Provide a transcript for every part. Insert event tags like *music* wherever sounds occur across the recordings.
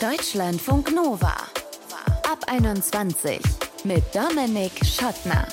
Deutschlandfunk Nova. Ab 21 mit Dominik Schottner.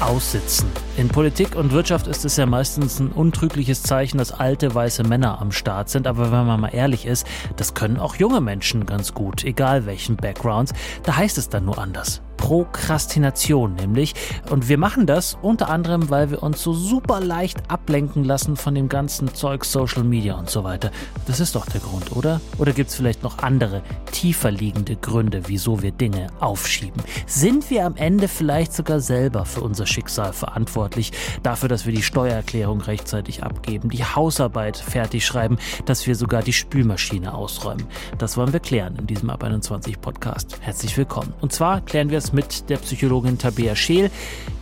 Aussitzen. In Politik und Wirtschaft ist es ja meistens ein untrügliches Zeichen, dass alte weiße Männer am Start sind. Aber wenn man mal ehrlich ist, das können auch junge Menschen ganz gut, egal welchen Backgrounds. Da heißt es dann nur anders. Prokrastination nämlich. Und wir machen das unter anderem, weil wir uns so super leicht ablenken lassen von dem ganzen Zeug Social Media und so weiter. Das ist doch der Grund, oder? Oder gibt es vielleicht noch andere, tiefer liegende Gründe, wieso wir Dinge aufschieben? Sind wir am Ende vielleicht sogar selber für unser Schicksal verantwortlich? Dafür, dass wir die Steuererklärung rechtzeitig abgeben, die Hausarbeit fertig schreiben, dass wir sogar die Spülmaschine ausräumen? Das wollen wir klären in diesem Ab 21 Podcast. Herzlich willkommen. Und zwar klären wir es mit der Psychologin Tabea Scheel.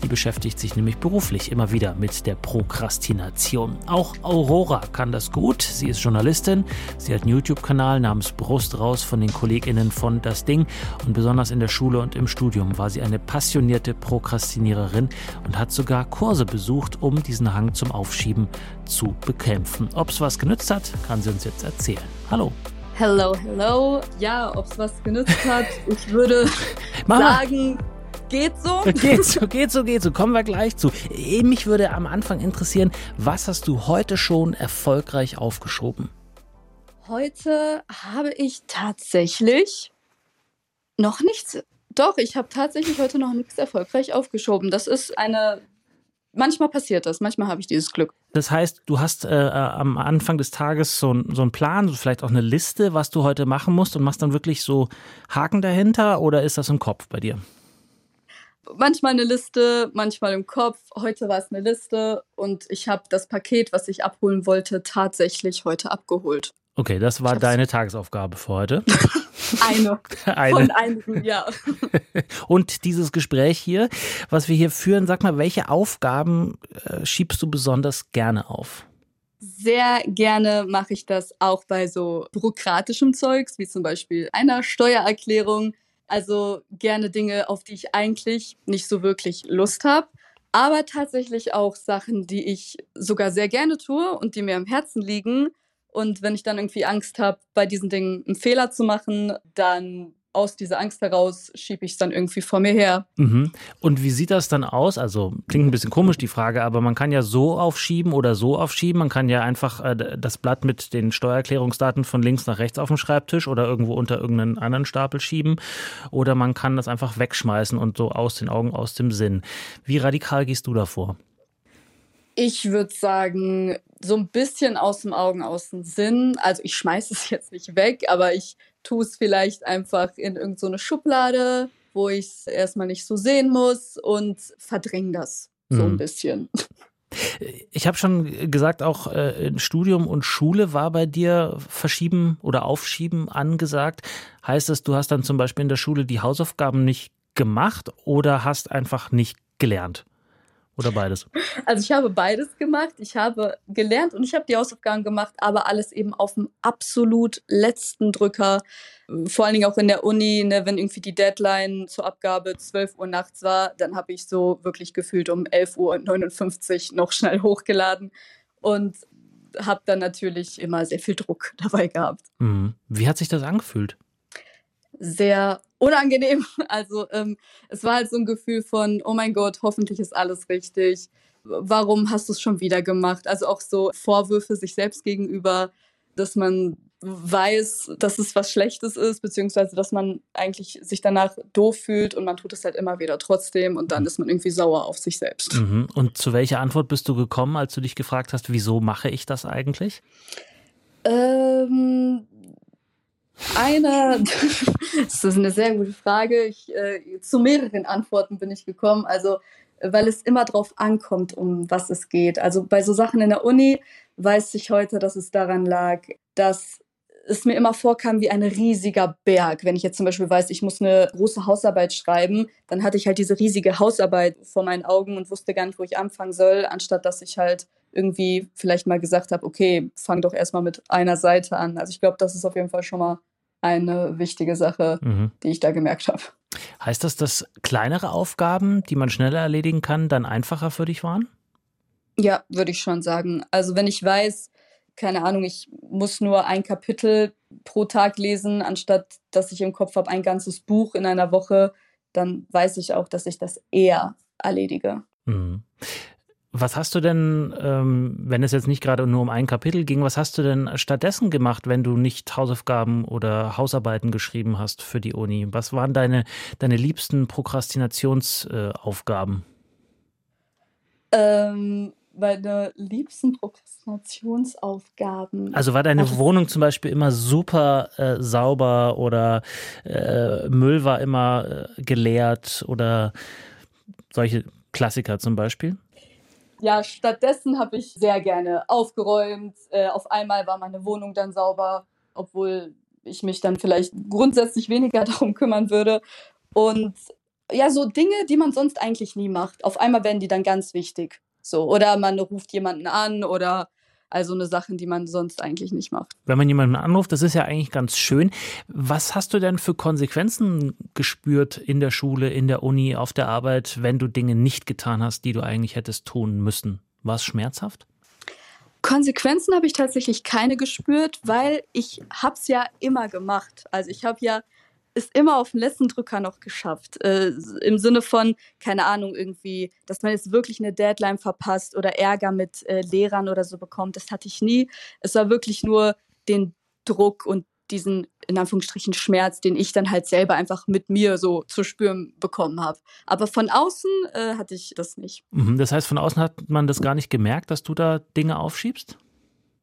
Die beschäftigt sich nämlich beruflich immer wieder mit der Prokrastination. Auch Aurora kann das gut. Sie ist Journalistin. Sie hat einen YouTube-Kanal namens Brust raus von den KollegInnen von Das Ding. Und besonders in der Schule und im Studium war sie eine passionierte Prokrastiniererin und hat sogar Kurse besucht, um diesen Hang zum Aufschieben zu bekämpfen. Ob es was genützt hat, kann sie uns jetzt erzählen. Hallo. Hello, hello. Ja, ob es was genützt hat, ich würde *laughs* sagen, geht so. *laughs* Geht so, *laughs* geht so, geht so. Kommen wir gleich zu. Mich würde am Anfang interessieren, was hast du heute schon erfolgreich aufgeschoben? Heute habe ich tatsächlich noch nichts. Doch, ich habe tatsächlich heute noch nichts erfolgreich aufgeschoben. Das ist eine manchmal passiert das, manchmal habe ich dieses Glück. Das heißt, du hast äh, äh am Anfang des Tages so, so einen Plan, vielleicht auch eine Liste, was du heute machen musst und machst dann wirklich so Haken dahinter oder ist das im Kopf bei dir? Manchmal eine Liste, manchmal im Kopf. Heute war es eine Liste und ich habe das Paket, was ich abholen wollte, tatsächlich heute abgeholt. Okay, das war deine Tagesaufgabe für heute. *laughs* Eine. Eine. Von einigen, ja. *laughs* Und dieses Gespräch hier, was wir hier führen, sag mal, welche Aufgaben äh, schiebst du besonders gerne auf? Sehr gerne mache ich das auch bei so bürokratischem Zeugs, wie zum Beispiel einer Steuererklärung. Also gerne Dinge, auf die ich eigentlich nicht so wirklich Lust habe. Aber tatsächlich auch Sachen, die ich sogar sehr gerne tue und die mir am Herzen liegen und wenn ich dann irgendwie Angst habe, bei diesen Dingen einen Fehler zu machen, dann aus dieser Angst heraus schiebe ich es dann irgendwie vor mir her. Mhm. Und wie sieht das dann aus? Also klingt ein bisschen komisch die Frage, aber man kann ja so aufschieben oder so aufschieben. Man kann ja einfach äh, das Blatt mit den Steuererklärungsdaten von links nach rechts auf dem Schreibtisch oder irgendwo unter irgendeinen anderen Stapel schieben. Oder man kann das einfach wegschmeißen und so aus den Augen, aus dem Sinn. Wie radikal gehst du davor? Ich würde sagen, so ein bisschen aus dem Augen, aus dem Sinn. Also ich schmeiße es *laughs* jetzt nicht weg, aber ich tue es vielleicht einfach in irgendeine so Schublade, wo ich es erstmal nicht so sehen muss und verdränge das so ein mhm. bisschen. Ich habe schon gesagt, auch äh, Studium und Schule war bei dir verschieben oder aufschieben angesagt. Heißt das, du hast dann zum Beispiel in der Schule die Hausaufgaben nicht gemacht oder hast einfach nicht gelernt? Oder beides? Also ich habe beides gemacht. Ich habe gelernt und ich habe die Hausaufgaben gemacht, aber alles eben auf dem absolut letzten Drücker. Vor allen Dingen auch in der Uni, ne, wenn irgendwie die Deadline zur Abgabe 12 Uhr nachts war, dann habe ich so wirklich gefühlt um 11.59 Uhr noch schnell *laughs* hochgeladen und habe dann natürlich immer sehr viel Druck *laughs* dabei gehabt. Mhm. Wie hat sich das angefühlt? Sehr unangenehm. *laughs* Also ähm, es war halt so ein Gefühl von, oh mein Gott, hoffentlich ist alles richtig. Warum hast du es schon wieder gemacht? Also auch so Vorwürfe sich selbst gegenüber, dass man weiß, dass es was Schlechtes ist, beziehungsweise dass man eigentlich sich danach doof fühlt und man tut es halt immer wieder trotzdem und dann ist man irgendwie sauer auf sich selbst. Mhm. Und zu welcher Antwort bist du gekommen, als du dich gefragt hast, wieso mache ich das eigentlich? Ähm, eine, *laughs* das ist eine sehr gute Frage. Ich, äh, zu mehreren Antworten bin ich gekommen. Also, weil es immer darauf ankommt, um was es geht. Also bei so Sachen in der Uni weiß ich heute, dass es daran lag, dass es mir immer vorkam wie ein riesiger Berg. Wenn ich jetzt zum Beispiel weiß, ich muss eine große Hausarbeit schreiben, dann hatte ich halt diese riesige Hausarbeit vor meinen Augen und wusste gar nicht, wo ich anfangen soll, anstatt dass ich halt irgendwie vielleicht mal gesagt habe, okay, fang doch erstmal mit einer Seite an. Also ich glaube, das ist auf jeden Fall schon mal eine wichtige Sache, mhm. die ich da gemerkt habe. Heißt das, dass kleinere Aufgaben, die man schneller erledigen kann, dann einfacher für dich waren? Ja, würde ich schon sagen. Also wenn ich weiß, keine Ahnung, ich muss nur ein Kapitel pro Tag lesen, anstatt dass ich im Kopf habe ein ganzes Buch in einer Woche, dann weiß ich auch, dass ich das eher erledige. Mhm. Was hast du denn, ähm, wenn es jetzt nicht gerade nur um ein Kapitel ging, was hast du denn stattdessen gemacht, wenn du nicht Hausaufgaben oder Hausarbeiten geschrieben hast für die Uni? Was waren deine, deine liebsten Prokrastinationsaufgaben? Ähm, meine liebsten Prokrastinationsaufgaben. Also war deine Wohnung zum Beispiel immer super äh, sauber oder äh, Müll war immer äh, geleert oder solche Klassiker zum Beispiel? Ja, stattdessen habe ich sehr gerne aufgeräumt. Äh, auf einmal war meine Wohnung dann sauber, obwohl ich mich dann vielleicht grundsätzlich weniger *laughs* darum kümmern würde. Und ja, so Dinge, die man sonst eigentlich nie macht. Auf einmal werden die dann ganz wichtig. So, oder man ruft jemanden an oder also eine Sachen, die man sonst eigentlich nicht macht. Wenn man jemanden anruft, das ist ja eigentlich ganz schön. Was hast du denn für Konsequenzen gespürt in der Schule, in der Uni, auf der Arbeit, wenn du Dinge nicht getan hast, die du eigentlich hättest tun müssen? War es schmerzhaft? Konsequenzen habe ich tatsächlich keine gespürt, weil ich habe es ja immer gemacht. Also ich habe ja ist immer auf den letzten Drücker noch geschafft. Äh, Im Sinne von, keine Ahnung, irgendwie, dass man jetzt wirklich eine Deadline verpasst oder Ärger mit äh, Lehrern oder so bekommt. Das hatte ich nie. Es war wirklich nur den Druck und diesen, in Anführungsstrichen, Schmerz, den ich dann halt selber einfach mit mir so zu spüren bekommen habe. Aber von außen äh, hatte ich das nicht. Mhm, das heißt, von außen hat man das gar nicht gemerkt, dass du da Dinge aufschiebst?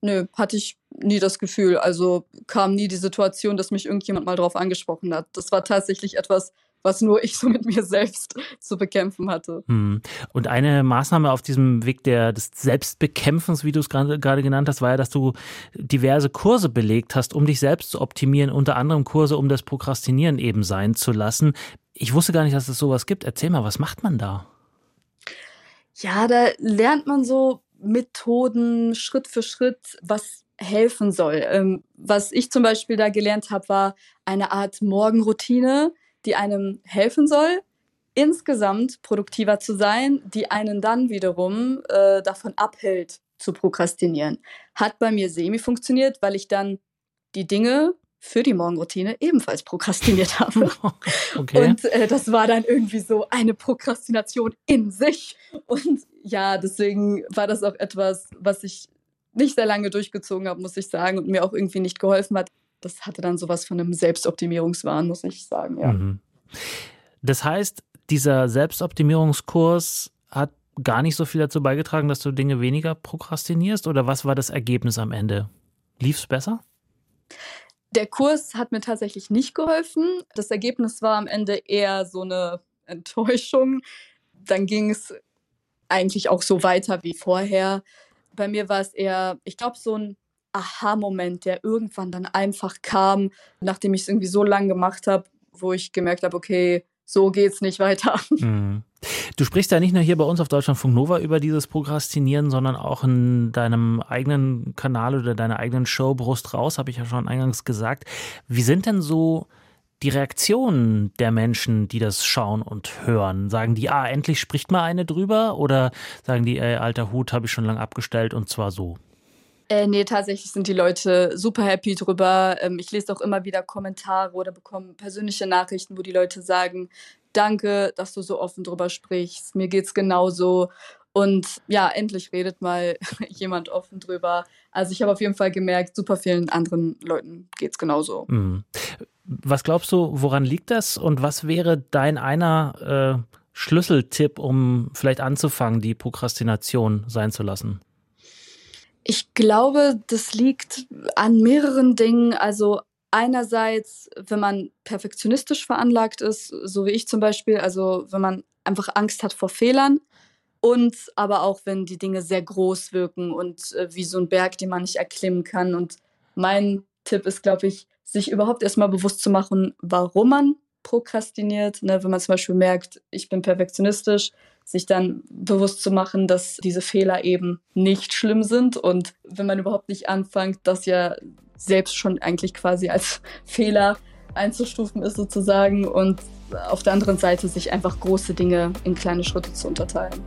Nö, hatte ich nie das Gefühl. Also kam nie die Situation, dass mich irgendjemand mal drauf angesprochen hat. Das war tatsächlich etwas, was nur ich *laughs* so mit mir selbst zu bekämpfen hatte. Hm. Und eine Maßnahme auf diesem Weg der, des Selbstbekämpfens, wie du es gerade, gerade genannt hast, war ja, dass du diverse Kurse belegt hast, um dich selbst zu optimieren, unter anderem Kurse, um das Prokrastinieren eben sein zu lassen. Ich wusste gar nicht, dass es sowas gibt. Erzähl mal, was macht man da? Ja, da lernt man so Methoden Schritt für Schritt, was helfen soll. Ähm, was ich zum Beispiel da gelernt habe, war eine Art Morgenroutine, die einem helfen soll, insgesamt produktiver zu sein, die einen dann wiederum äh, davon abhält, zu prokrastinieren. Hat bei mir semi funktioniert, weil ich dann die Dinge für die Morgenroutine ebenfalls prokrastiniert *laughs* habe. Okay. Und äh, das war dann irgendwie so eine Prokrastination in sich. Und ja, deswegen war das auch etwas, was ich nicht sehr lange durchgezogen habe, muss ich sagen, und mir auch irgendwie nicht geholfen hat. Das hatte dann sowas von einem Selbstoptimierungswahn, muss ich sagen, ja. Mhm. Das heißt, dieser Selbstoptimierungskurs hat gar nicht so viel dazu beigetragen, dass du Dinge weniger prokrastinierst? Oder was war das Ergebnis am Ende? Lief es besser? Der Kurs hat mir tatsächlich nicht geholfen. Das Ergebnis war am Ende eher so eine Enttäuschung. Dann ging es eigentlich auch so weiter wie vorher. Bei mir war es eher, ich glaube, so ein Aha-Moment, der irgendwann dann einfach kam, nachdem ich es irgendwie so lange gemacht habe, wo ich gemerkt habe, okay, so geht's nicht weiter. Mhm. Du sprichst ja nicht nur hier bei uns auf Deutschlandfunk Nova über dieses Prokrastinieren, sondern auch in deinem eigenen Kanal oder deiner eigenen Show Brust raus, habe ich ja schon eingangs gesagt. Wie sind denn so die Reaktionen der Menschen, die das schauen und hören? Sagen die, ah, endlich spricht mal eine drüber? Oder sagen die, ey, alter Hut, habe ich schon lange abgestellt und zwar so? Äh, nee, tatsächlich sind die Leute super happy drüber. Ähm, ich lese auch immer wieder Kommentare oder bekomme persönliche Nachrichten, wo die Leute sagen, danke, dass du so offen drüber sprichst. Mir geht's genauso. Und ja, endlich redet mal *laughs* jemand offen drüber. Also ich habe auf jeden Fall gemerkt, super vielen anderen Leuten geht's genauso. Mhm. Was glaubst du, woran liegt das? Und was wäre dein einer äh, Schlüsseltipp, um vielleicht anzufangen, die Prokrastination sein zu lassen? Ich glaube, das liegt an mehreren Dingen. Also einerseits, wenn man perfektionistisch veranlagt ist, so wie ich zum Beispiel, also wenn man einfach Angst hat vor Fehlern und aber auch, wenn die Dinge sehr groß wirken und äh, wie so ein Berg, den man nicht erklimmen kann. Und mein Tipp ist, glaube ich, sich überhaupt erstmal bewusst zu machen, warum man prokrastiniert. Ne? Wenn man zum Beispiel merkt, ich bin perfektionistisch, sich dann bewusst zu machen, dass diese Fehler eben nicht schlimm sind und wenn man überhaupt nicht anfängt, das ja selbst schon eigentlich quasi als *laughs* Fehler einzustufen ist sozusagen und auf der anderen Seite sich einfach große Dinge in kleine Schritte zu unterteilen.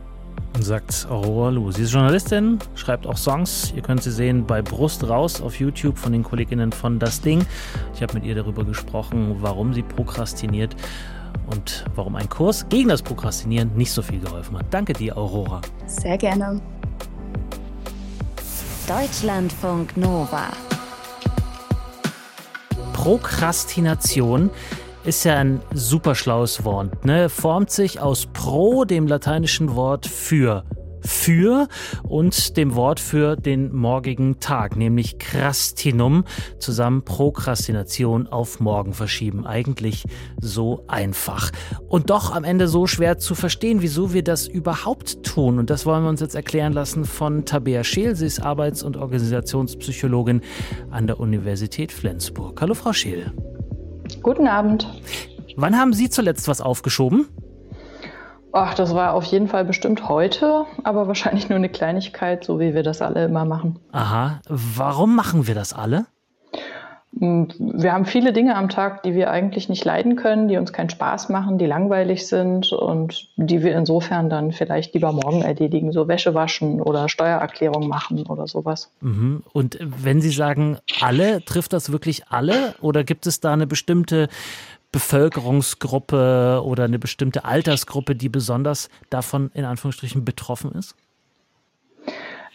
sagt Aurora Lu. Sie ist Journalistin, schreibt auch Songs. Ihr könnt sie sehen bei Brust raus auf YouTube von den Kolleginnen von Das Ding. Ich habe mit ihr darüber gesprochen, warum sie prokrastiniert und warum ein Kurs gegen das Prokrastinieren nicht so viel geholfen hat. Danke dir, Aurora. Sehr gerne. Deutschlandfunk Nova. Prokrastination ist ja ein super schlaues Wort. Ne? Formt sich aus pro, dem lateinischen Wort für für und dem Wort für den morgigen Tag, nämlich Crastinum, zusammen Prokrastination auf morgen verschieben. Eigentlich so einfach. Und doch am Ende so schwer zu verstehen, wieso wir das überhaupt tun. Und das wollen wir uns jetzt erklären lassen von Tabea Scheel. Sie ist Arbeits- und Organisationspsychologin an der Universität Flensburg. Hallo, Frau Scheel. Guten Abend. Wann haben Sie zuletzt was aufgeschoben? Ach, das war auf jeden Fall bestimmt heute, aber wahrscheinlich nur eine Kleinigkeit, so wie wir das alle immer machen. Aha. Warum machen wir das alle? Hm, wir haben viele Dinge am Tag, die wir eigentlich nicht leiden können, die uns keinen Spaß machen, die langweilig sind und die wir insofern dann vielleicht lieber morgen erledigen, so Wäsche waschen oder Steuererklärung machen oder sowas. Mhm. Und wenn Sie sagen alle, trifft das wirklich alle oder gibt es da eine bestimmte Bevölkerungsgruppe oder eine bestimmte Altersgruppe, die besonders davon in Anführungsstrichen betroffen ist?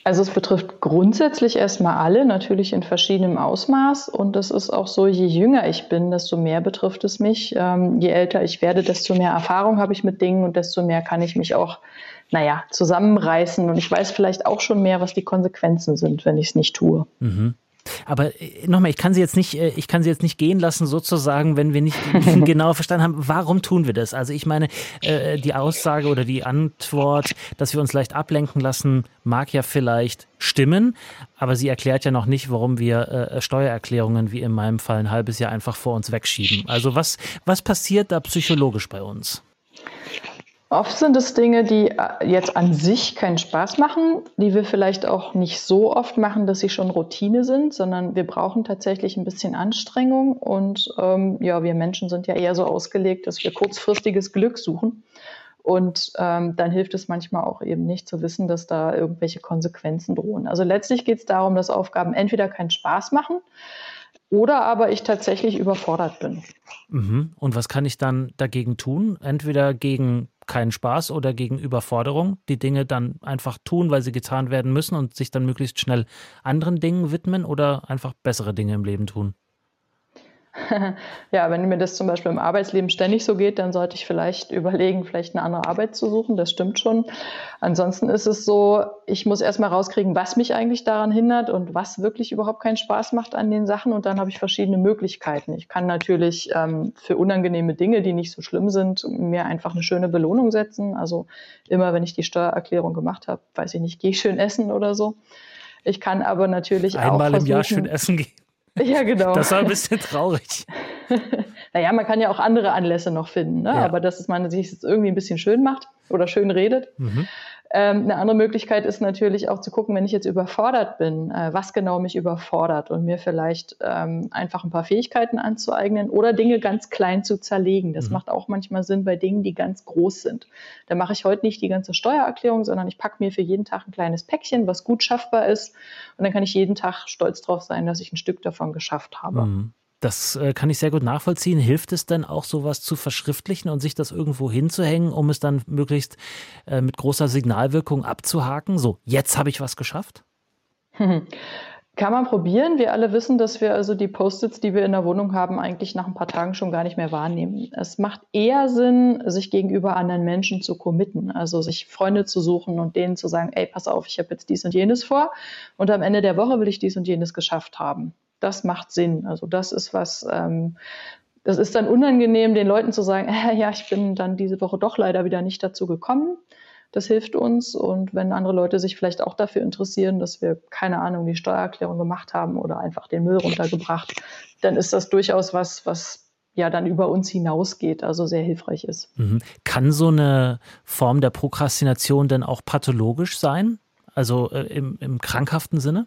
Also es betrifft grundsätzlich erstmal alle, natürlich in verschiedenem Ausmaß. Und es ist auch so, je jünger ich bin, desto mehr betrifft es mich. Ähm, je älter ich werde, desto mehr Erfahrung habe ich mit Dingen und desto mehr kann ich mich auch, naja, zusammenreißen. Und ich weiß vielleicht auch schon mehr, was die Konsequenzen sind, wenn ich es nicht tue. Mhm. Aber äh, nochmal, ich kann sie jetzt nicht, äh, ich kann sie jetzt nicht gehen lassen, sozusagen, wenn wir nicht *laughs* genau verstanden haben, warum tun wir das? Also ich meine, äh, die Aussage oder die Antwort, dass wir uns leicht ablenken lassen, mag ja vielleicht stimmen, aber sie erklärt ja noch nicht, warum wir Steuererklärungen wie in meinem Fall ein halbes Jahr einfach vor uns wegschieben. Also was, was passiert da psychologisch bei uns? Oft sind es Dinge, die äh, jetzt an sich keinen Spaß machen, die wir vielleicht auch nicht so oft machen, dass sie schon Routine sind, sondern wir brauchen tatsächlich ein bisschen Anstrengung. Und ähm, ja, wir Menschen sind ja eher so ausgelegt, dass wir kurzfristiges Glück suchen. Und ähm, dann hilft es manchmal auch eben nicht zu wissen, dass da irgendwelche Konsequenzen drohen. Also letztlich geht es darum, dass Aufgaben entweder keinen Spaß machen oder aber ich tatsächlich überfordert bin. Mhm. Und was kann ich dann dagegen tun? Entweder gegen keinen Spaß oder gegen Überforderung, die Dinge dann einfach tun, weil sie getan werden müssen und sich dann möglichst schnell anderen Dingen widmen oder einfach bessere Dinge im Leben tun? *laughs* ja, wenn mir das zum Beispiel im Arbeitsleben ständig so geht, dann sollte ich vielleicht *laughs* überlegen, vielleicht eine andere Arbeit zu suchen. Das stimmt schon. Ansonsten ist es so, ich muss erstmal rauskriegen, was mich eigentlich daran hindert und was wirklich überhaupt keinen Spaß macht an den Sachen. Und dann habe ich verschiedene Möglichkeiten. Ich kann natürlich ähm, für unangenehme Dinge, die nicht so schlimm sind, mir einfach eine schöne Belohnung setzen. Also immer, wenn ich die Steuererklärung gemacht habe, weiß ich nicht, gehe ich schön essen oder so. Ich kann aber natürlich Einmal auch. Einmal im Jahr schön essen gehen. Ja, genau. Das war ein bisschen traurig. *laughs* naja, man kann ja auch andere Anlässe noch finden, ne? Ja. aber dass man sich jetzt irgendwie ein bisschen schön macht oder schön redet. Mhm. Ähm, eine andere Möglichkeit ist natürlich auch zu gucken, wenn ich jetzt überfordert bin, äh, was genau mich überfordert und mir vielleicht ähm, einfach ein paar Fähigkeiten anzueignen oder Dinge ganz klein zu zerlegen. Das mhm. macht auch manchmal Sinn bei Dingen, die ganz groß sind. Da mache ich heute nicht die ganze Steuererklärung, sondern ich packe mir für jeden Tag ein kleines Päckchen, was gut schaffbar ist. Und dann kann ich jeden Tag stolz drauf sein, dass ich ein Stück davon geschafft habe. Mhm. Das äh, kann ich sehr gut nachvollziehen. Hilft es denn auch, sowas zu verschriftlichen und sich das irgendwo hinzuhängen, um es dann möglichst äh, mit großer Signalwirkung abzuhaken? So, jetzt habe ich was geschafft? *laughs* Kann man probieren. Wir alle wissen, dass wir also die Post-its, die wir in der Wohnung haben, eigentlich nach ein paar Tagen schon gar nicht mehr wahrnehmen. Es macht eher Sinn, sich gegenüber anderen Menschen zu committen, also sich Freunde zu suchen und denen zu sagen, ey, pass auf, ich habe jetzt dies und jenes vor und am Ende der Woche will ich dies und jenes geschafft haben das macht Sinn. Also das ist was, ähm, das ist dann unangenehm, den Leuten zu sagen, äh, *laughs* ja, ich bin dann diese Woche doch leider wieder nicht dazu gekommen. Das hilft uns. Und wenn andere Leute sich vielleicht auch dafür interessieren, dass wir, keine Ahnung, die Steuererklärung gemacht haben oder einfach den Müll runtergebracht, dann ist das durchaus was, was ja dann über uns hinausgeht, also sehr hilfreich ist. Mhm. Kann so eine Form der Prokrastination denn auch pathologisch sein? Also äh, im, im krankhaften Sinne?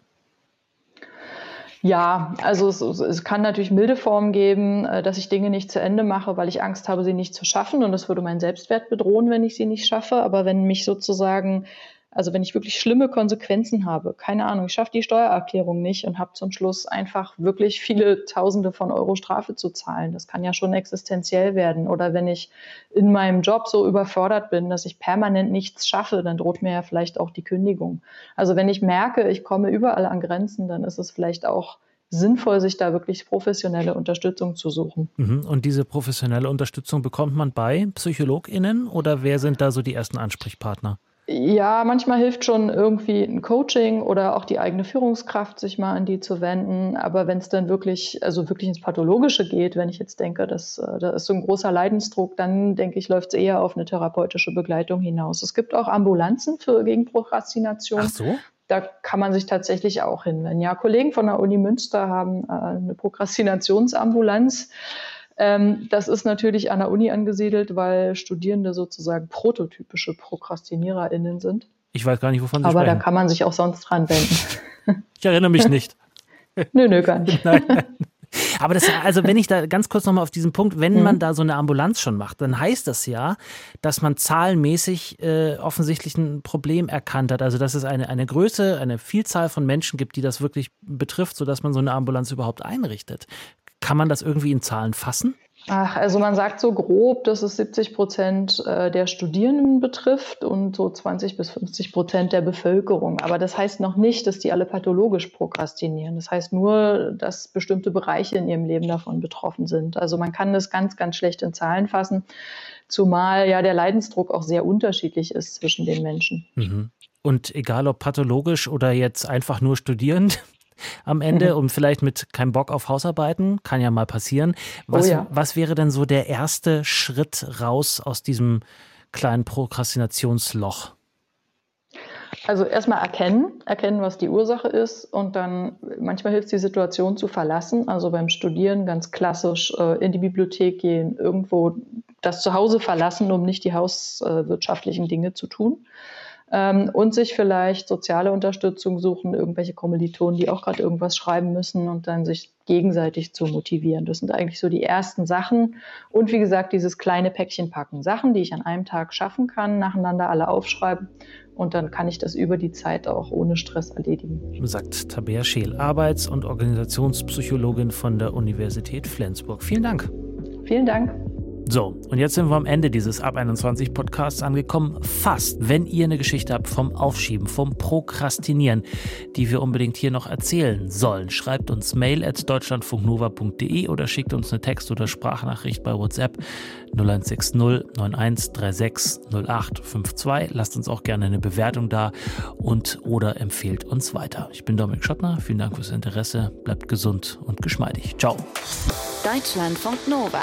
Ja, also es, es, kann natürlich milde Formen geben, äh, dass ich Dinge nicht zu Ende mache, weil ich Angst habe, sie nicht zu schaffen. Und das würde meinen Selbstwert bedrohen, wenn ich sie nicht schaffe. Aber wenn mich sozusagen also wenn ich wirklich schlimme Konsequenzen habe, keine Ahnung, ich schaffe die Steuererklärung nicht und habe zum Schluss einfach wirklich viele Tausende von Euro Strafe zu zahlen. Das kann ja schon existenziell werden. Oder wenn ich in meinem Job so überfordert bin, dass ich permanent nichts schaffe, dann droht mir ja vielleicht auch die Kündigung. Also wenn ich merke, ich komme überall an Grenzen, dann ist es vielleicht auch sinnvoll, sich da wirklich professionelle Unterstützung zu suchen. Mhm. Und diese professionelle Unterstützung bekommt man bei PsychologInnen oder wer sind da so die ersten Ansprechpartner? Ja, manchmal hilft schon irgendwie ein Coaching oder auch die eigene Führungskraft, sich mal an die zu wenden. Aber wenn es dann wirklich, also wirklich ins Pathologische geht, wenn ich jetzt denke, dass äh, da ist so ein großer Leidensdruck, dann denke ich, läuft es eher auf eine therapeutische Begleitung hinaus. Es gibt auch Ambulanzen für gegen Prokrastination. Ach so? Da kann man sich tatsächlich auch hinwenden. Ja, Kollegen von der Uni Münster haben äh, eine Prokrastinationsambulanz. Ähm, das ist natürlich an der Uni angesiedelt, weil Studierende sozusagen prototypische Prokrastinierer*innen sind. Ich weiß gar nicht, wovon Sie Aber sprechen. da kann man sich auch sonst dran wenden. *laughs* Ich erinnere mich nicht. *laughs* nö, nö, gar nicht. *laughs* Nein. Aber das, also wenn ich da ganz kurz nochmal auf diesen Punkt, wenn mhm. man da so eine Ambulanz schon macht, dann heißt das ja, dass man zahlenmäßig äh, offensichtlich ein Problem erkannt hat. Also dass es eine, eine Größe, eine Vielzahl von Menschen gibt, die das wirklich betrifft, sodass man so eine Ambulanz überhaupt einrichtet. Kann man das irgendwie in Zahlen fassen? Ach, also man sagt so grob, dass es 70 Prozent äh, der Studierenden betrifft und so 20 bis 50 Prozent der Bevölkerung. Aber das heißt noch nicht, dass die alle pathologisch prokrastinieren. Das heißt nur, dass bestimmte Bereiche in ihrem Leben davon betroffen sind. Also man kann das ganz, ganz schlecht in Zahlen fassen, zumal ja der Leidensdruck auch sehr unterschiedlich ist zwischen den Menschen. Mhm. Und egal ob pathologisch oder jetzt einfach nur studierend, am Ende mhm. und vielleicht mit keinem Bock auf Hausarbeiten, kann ja mal passieren. Was, oh ja. was wäre denn so der erste Schritt raus aus diesem kleinen Prokrastinationsloch? Also erstmal erkennen, erkennen, was die Ursache ist und dann manchmal hilft es, die Situation zu verlassen. Also beim Studieren ganz klassisch äh, in die Bibliothek gehen, irgendwo das Zuhause verlassen, um nicht die hauswirtschaftlichen Dinge zu tun ähm, und sich vielleicht soziale Unterstützung suchen, irgendwelche Kommilitonen, die auch gerade irgendwas schreiben müssen und dann sich gegenseitig zu motivieren. Das sind eigentlich so die ersten Sachen. Und wie gesagt, dieses kleine Päckchen packen. Sachen, die ich an einem Tag schaffen kann, nacheinander alle aufschreiben und dann kann ich das über die Zeit auch ohne Stress erledigen. Sagt Tabea Scheel, Arbeits- und Organisationspsychologin von der Universität Flensburg. Vielen Dank. Vielen Dank. So, und jetzt sind wir am Ende dieses Ab 21 Podcasts angekommen. Fast. Wenn ihr eine Geschichte habt vom Aufschieben, vom Prokrastinieren, die wir unbedingt hier noch erzählen sollen, schreibt uns mail at deutschlandfunknova.de oder schickt uns eine Text- oder Sprachnachricht bei WhatsApp 0160 9136 0852. Lasst uns auch gerne eine Bewertung da und oder empfehlt uns weiter. Ich bin Dominik Schottner. Vielen Dank fürs Interesse. Bleibt gesund und geschmeidig. Ciao. Deutschlandfunk Nova